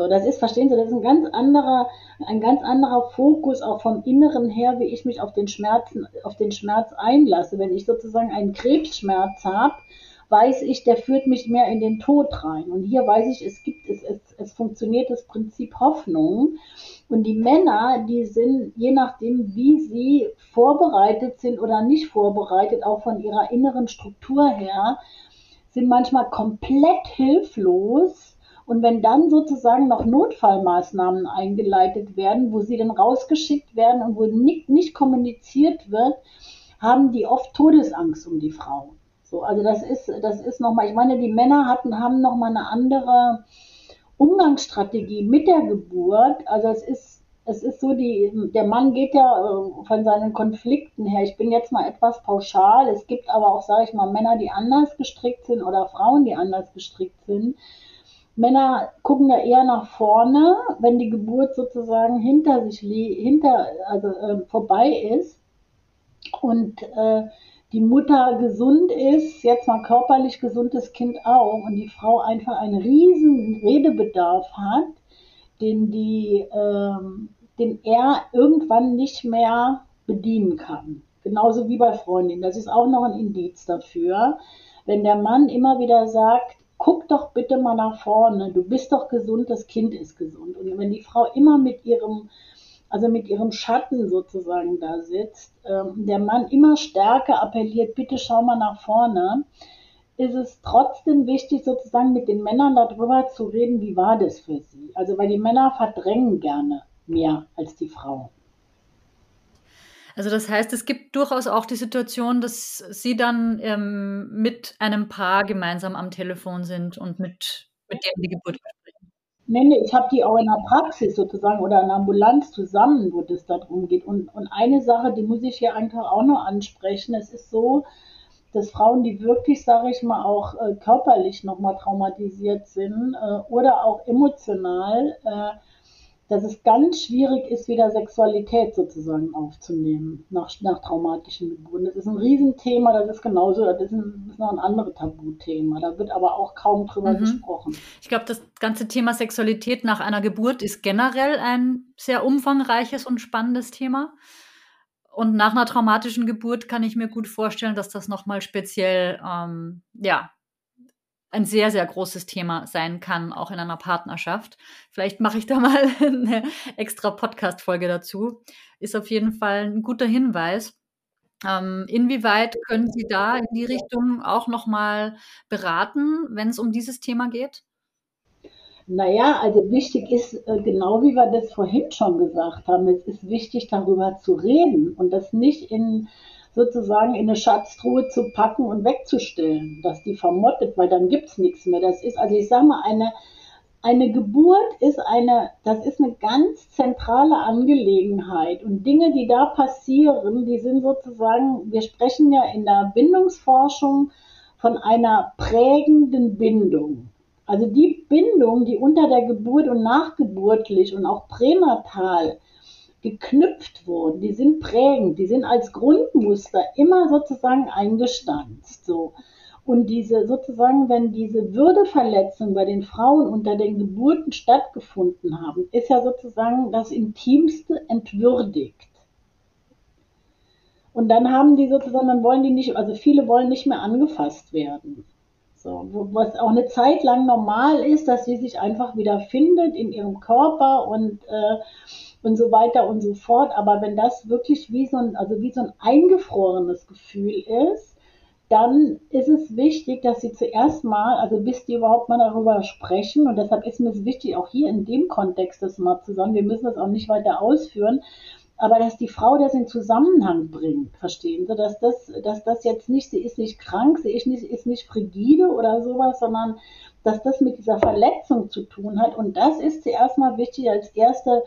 So, das ist, verstehen Sie, das ist ein ganz anderer, ein ganz anderer Fokus auch vom Inneren her, wie ich mich auf den Schmerzen, auf den Schmerz einlasse. Wenn ich sozusagen einen Krebsschmerz habe, weiß ich, der führt mich mehr in den Tod rein. Und hier weiß ich, es gibt, es, es, es funktioniert das Prinzip Hoffnung. Und die Männer, die sind, je nachdem, wie sie vorbereitet sind oder nicht vorbereitet, auch von ihrer inneren Struktur her, sind manchmal komplett hilflos und wenn dann sozusagen noch Notfallmaßnahmen eingeleitet werden, wo sie dann rausgeschickt werden und wo nicht, nicht kommuniziert wird, haben die oft Todesangst um die Frauen. So, also das ist, das ist nochmal, ich meine, die Männer hatten, haben nochmal eine andere Umgangsstrategie mit der Geburt. Also es ist, es ist so, die, der Mann geht ja äh, von seinen Konflikten her. Ich bin jetzt mal etwas pauschal. Es gibt aber auch, sage ich mal, Männer, die anders gestrickt sind oder Frauen, die anders gestrickt sind. Männer gucken ja eher nach vorne, wenn die Geburt sozusagen hinter sich hinter, also äh, vorbei ist und äh, die Mutter gesund ist, jetzt mal körperlich gesundes Kind auch und die Frau einfach einen riesen Redebedarf hat, den die, äh, den er irgendwann nicht mehr bedienen kann. Genauso wie bei Freundinnen. Das ist auch noch ein Indiz dafür. Wenn der Mann immer wieder sagt, guck doch bitte mal nach vorne, du bist doch gesund, das Kind ist gesund. Und wenn die Frau immer mit ihrem, also mit ihrem Schatten sozusagen da sitzt, ähm, der Mann immer stärker appelliert, bitte schau mal nach vorne, ist es trotzdem wichtig, sozusagen mit den Männern darüber zu reden, wie war das für sie. Also weil die Männer verdrängen gerne mehr als die Frauen. Also das heißt, es gibt durchaus auch die Situation, dass Sie dann ähm, mit einem Paar gemeinsam am Telefon sind und mit, mit dem die Geburt besprechen. Nee, ich habe die auch in der Praxis sozusagen oder in der Ambulanz zusammen, wo das darum geht. Und, und eine Sache, die muss ich hier einfach auch noch ansprechen. Es ist so, dass Frauen, die wirklich, sage ich mal, auch äh, körperlich nochmal traumatisiert sind äh, oder auch emotional, äh, dass es ganz schwierig ist, wieder Sexualität sozusagen aufzunehmen nach, nach traumatischen Geburten. Das ist ein Riesenthema, das ist genauso, das ist, ein, das ist noch ein anderes Tabuthema. Da wird aber auch kaum drüber mhm. gesprochen. Ich glaube, das ganze Thema Sexualität nach einer Geburt ist generell ein sehr umfangreiches und spannendes Thema. Und nach einer traumatischen Geburt kann ich mir gut vorstellen, dass das nochmal speziell ähm, ja, ein sehr, sehr großes Thema sein kann, auch in einer Partnerschaft. Vielleicht mache ich da mal eine extra Podcast-Folge dazu. Ist auf jeden Fall ein guter Hinweis. Ähm, inwieweit können Sie da in die Richtung auch nochmal beraten, wenn es um dieses Thema geht? Naja, also wichtig ist, äh, genau wie wir das vorhin schon gesagt haben, es ist wichtig, darüber zu reden und das nicht in sozusagen in eine Schatztruhe zu packen und wegzustellen, dass die vermottet, weil dann gibt's nichts mehr. Das ist, also ich sage mal, eine, eine Geburt ist eine, das ist eine ganz zentrale Angelegenheit und Dinge, die da passieren, die sind sozusagen, wir sprechen ja in der Bindungsforschung von einer prägenden Bindung. Also die Bindung, die unter der Geburt und nachgeburtlich und auch pränatal geknüpft wurden, die sind prägend, die sind als Grundmuster immer sozusagen eingestanzt. So. Und diese sozusagen, wenn diese Würdeverletzungen bei den Frauen unter den Geburten stattgefunden haben, ist ja sozusagen das Intimste entwürdigt. Und dann haben die sozusagen, dann wollen die nicht, also viele wollen nicht mehr angefasst werden. So, was auch eine Zeit lang normal ist, dass sie sich einfach wieder findet in ihrem Körper und, äh, und so weiter und so fort. Aber wenn das wirklich wie so ein, also wie so ein eingefrorenes Gefühl ist, dann ist es wichtig, dass sie zuerst mal, also bis die überhaupt mal darüber sprechen, und deshalb ist mir es wichtig, auch hier in dem Kontext das mal zu sagen, wir müssen das auch nicht weiter ausführen, aber dass die Frau das in Zusammenhang bringt, verstehen Sie, dass das, dass das jetzt nicht, sie ist nicht krank, sie ist nicht, ist nicht frigide oder sowas, sondern dass das mit dieser Verletzung zu tun hat. Und das ist zuerst mal wichtig als erste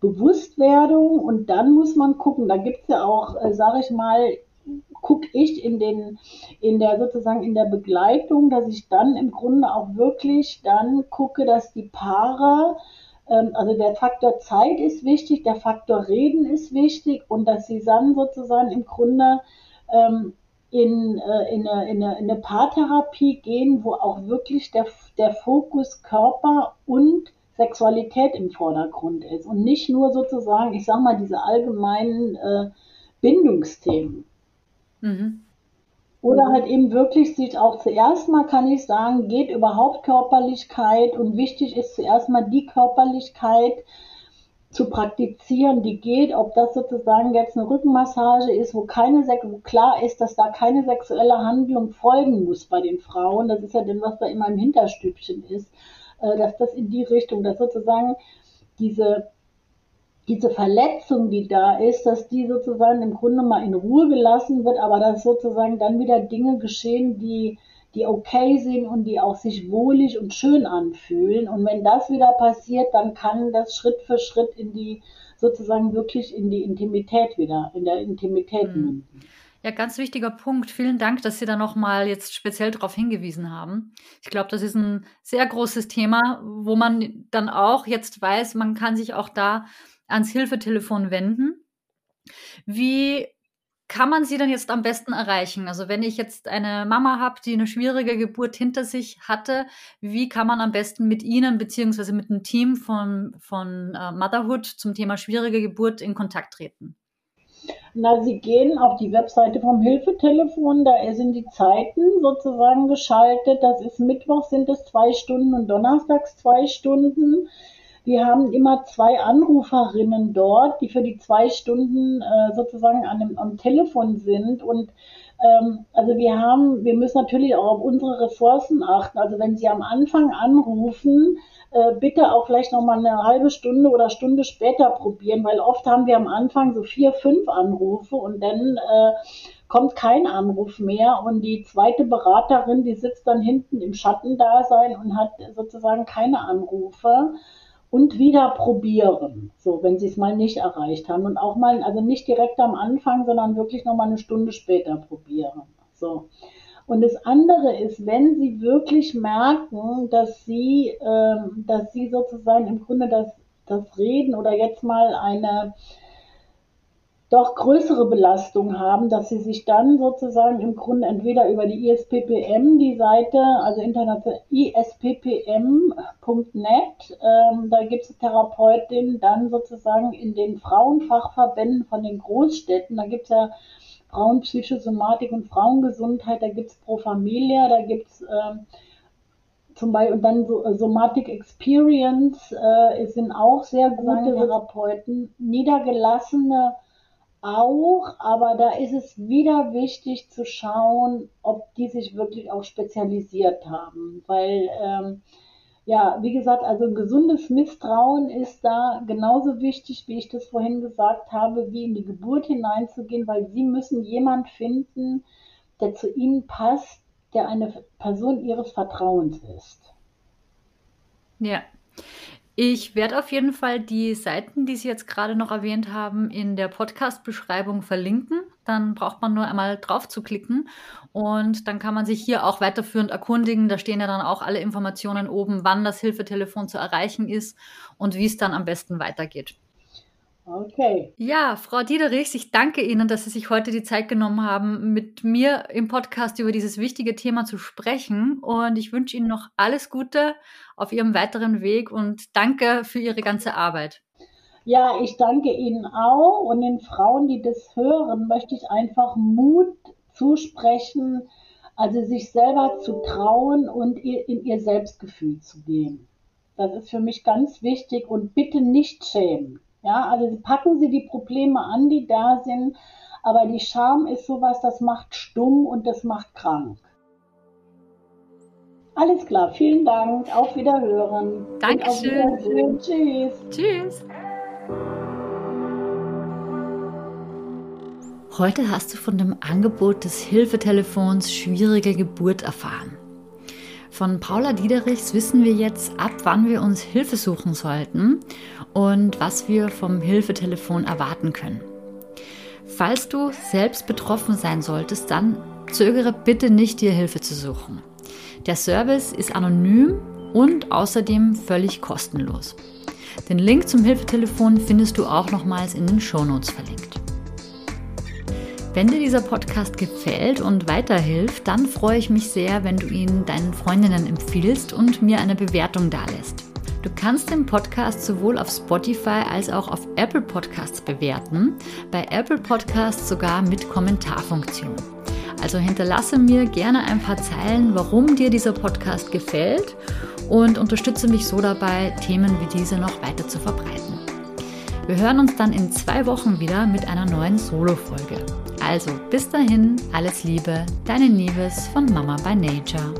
Bewusstwerdung und dann muss man gucken, da gibt es ja auch, äh, sage ich mal, gucke ich in den, in der sozusagen in der Begleitung, dass ich dann im Grunde auch wirklich dann gucke, dass die Paare also der Faktor Zeit ist wichtig, der Faktor Reden ist wichtig und dass sie dann sozusagen im Grunde ähm, in, äh, in, eine, in, eine, in eine Paartherapie gehen, wo auch wirklich der, der Fokus Körper und Sexualität im Vordergrund ist und nicht nur sozusagen, ich sag mal, diese allgemeinen äh, Bindungsthemen. Mhm. Oder halt eben wirklich sieht auch zuerst mal, kann ich sagen, geht überhaupt Körperlichkeit und wichtig ist zuerst mal die Körperlichkeit zu praktizieren, die geht, ob das sozusagen jetzt eine Rückenmassage ist, wo keine wo klar ist, dass da keine sexuelle Handlung folgen muss bei den Frauen. Das ist ja denn, was da immer im Hinterstübchen ist, äh, dass das in die Richtung, dass sozusagen diese diese Verletzung, die da ist, dass die sozusagen im Grunde mal in Ruhe gelassen wird, aber dass sozusagen dann wieder Dinge geschehen, die, die okay sind und die auch sich wohlig und schön anfühlen. Und wenn das wieder passiert, dann kann das Schritt für Schritt in die, sozusagen wirklich in die Intimität wieder, in der Intimität mhm. münden. Ja, ganz wichtiger Punkt. Vielen Dank, dass Sie da nochmal jetzt speziell darauf hingewiesen haben. Ich glaube, das ist ein sehr großes Thema, wo man dann auch jetzt weiß, man kann sich auch da ans Hilfetelefon wenden. Wie kann man sie denn jetzt am besten erreichen? Also wenn ich jetzt eine Mama habe, die eine schwierige Geburt hinter sich hatte, wie kann man am besten mit Ihnen beziehungsweise mit dem Team von, von äh, Motherhood zum Thema schwierige Geburt in Kontakt treten? Na, Sie gehen auf die Webseite vom Hilfetelefon, da sind die Zeiten sozusagen geschaltet. Das ist Mittwoch sind es zwei Stunden und Donnerstags zwei Stunden. Wir haben immer zwei Anruferinnen dort, die für die zwei Stunden äh, sozusagen an dem, am Telefon sind. Und ähm, also wir haben, wir müssen natürlich auch auf unsere Ressourcen achten. Also wenn Sie am Anfang anrufen, äh, bitte auch vielleicht noch mal eine halbe Stunde oder Stunde später probieren, weil oft haben wir am Anfang so vier, fünf Anrufe und dann äh, kommt kein Anruf mehr und die zweite Beraterin, die sitzt dann hinten im Schattendasein und hat sozusagen keine Anrufe und wieder probieren, so wenn sie es mal nicht erreicht haben und auch mal, also nicht direkt am Anfang, sondern wirklich noch mal eine Stunde später probieren. So. Und das andere ist, wenn Sie wirklich merken, dass Sie, äh, dass Sie sozusagen im Grunde das, das Reden oder jetzt mal eine doch größere Belastung haben, dass sie sich dann sozusagen im Grunde entweder über die ISPPM, die Seite, also international isppm.net, ähm, da gibt es Therapeutinnen, dann sozusagen in den Frauenfachverbänden von den Großstädten, da gibt es ja Frauenpsychosomatik und Frauengesundheit, da gibt es Pro Familia, da gibt es ähm, zum Beispiel und dann so, Somatic Experience äh, sind auch sehr gute Therapeuten, niedergelassene auch, aber da ist es wieder wichtig zu schauen, ob die sich wirklich auch spezialisiert haben, weil ähm, ja, wie gesagt, also ein gesundes Misstrauen ist da genauso wichtig, wie ich das vorhin gesagt habe, wie in die Geburt hineinzugehen, weil sie müssen jemand finden, der zu ihnen passt, der eine Person ihres Vertrauens ist. Ja. Ich werde auf jeden Fall die Seiten, die Sie jetzt gerade noch erwähnt haben, in der Podcast-Beschreibung verlinken. Dann braucht man nur einmal drauf zu klicken und dann kann man sich hier auch weiterführend erkundigen. Da stehen ja dann auch alle Informationen oben, wann das Hilfetelefon zu erreichen ist und wie es dann am besten weitergeht. Okay. Ja, Frau Diederichs, ich danke Ihnen, dass Sie sich heute die Zeit genommen haben, mit mir im Podcast über dieses wichtige Thema zu sprechen. Und ich wünsche Ihnen noch alles Gute auf Ihrem weiteren Weg und danke für Ihre ganze Arbeit. Ja, ich danke Ihnen auch. Und den Frauen, die das hören, möchte ich einfach Mut zusprechen, also sich selber zu trauen und in ihr Selbstgefühl zu gehen. Das ist für mich ganz wichtig und bitte nicht schämen. Ja, also packen Sie die Probleme an, die da sind, aber die Scham ist sowas, das macht stumm und das macht krank. Alles klar, vielen Dank. Auf Wiederhören. Dankeschön. Auf Wiedersehen. Tschüss. Tschüss. Heute hast du von dem Angebot des Hilfetelefons Schwierige Geburt erfahren. Von Paula Diederichs wissen wir jetzt, ab wann wir uns Hilfe suchen sollten und was wir vom Hilfetelefon erwarten können. Falls du selbst betroffen sein solltest, dann zögere bitte nicht, dir Hilfe zu suchen. Der Service ist anonym und außerdem völlig kostenlos. Den Link zum Hilfetelefon findest du auch nochmals in den Shownotes verlinkt. Wenn dir dieser Podcast gefällt und weiterhilft, dann freue ich mich sehr, wenn du ihn deinen Freundinnen empfiehlst und mir eine Bewertung dalässt. Du kannst den Podcast sowohl auf Spotify als auch auf Apple Podcasts bewerten, bei Apple Podcasts sogar mit Kommentarfunktion. Also hinterlasse mir gerne ein paar Zeilen, warum dir dieser Podcast gefällt und unterstütze mich so dabei, Themen wie diese noch weiter zu verbreiten. Wir hören uns dann in zwei Wochen wieder mit einer neuen Solo-Folge. Also bis dahin, alles Liebe, deine Nieves von Mama by Nature.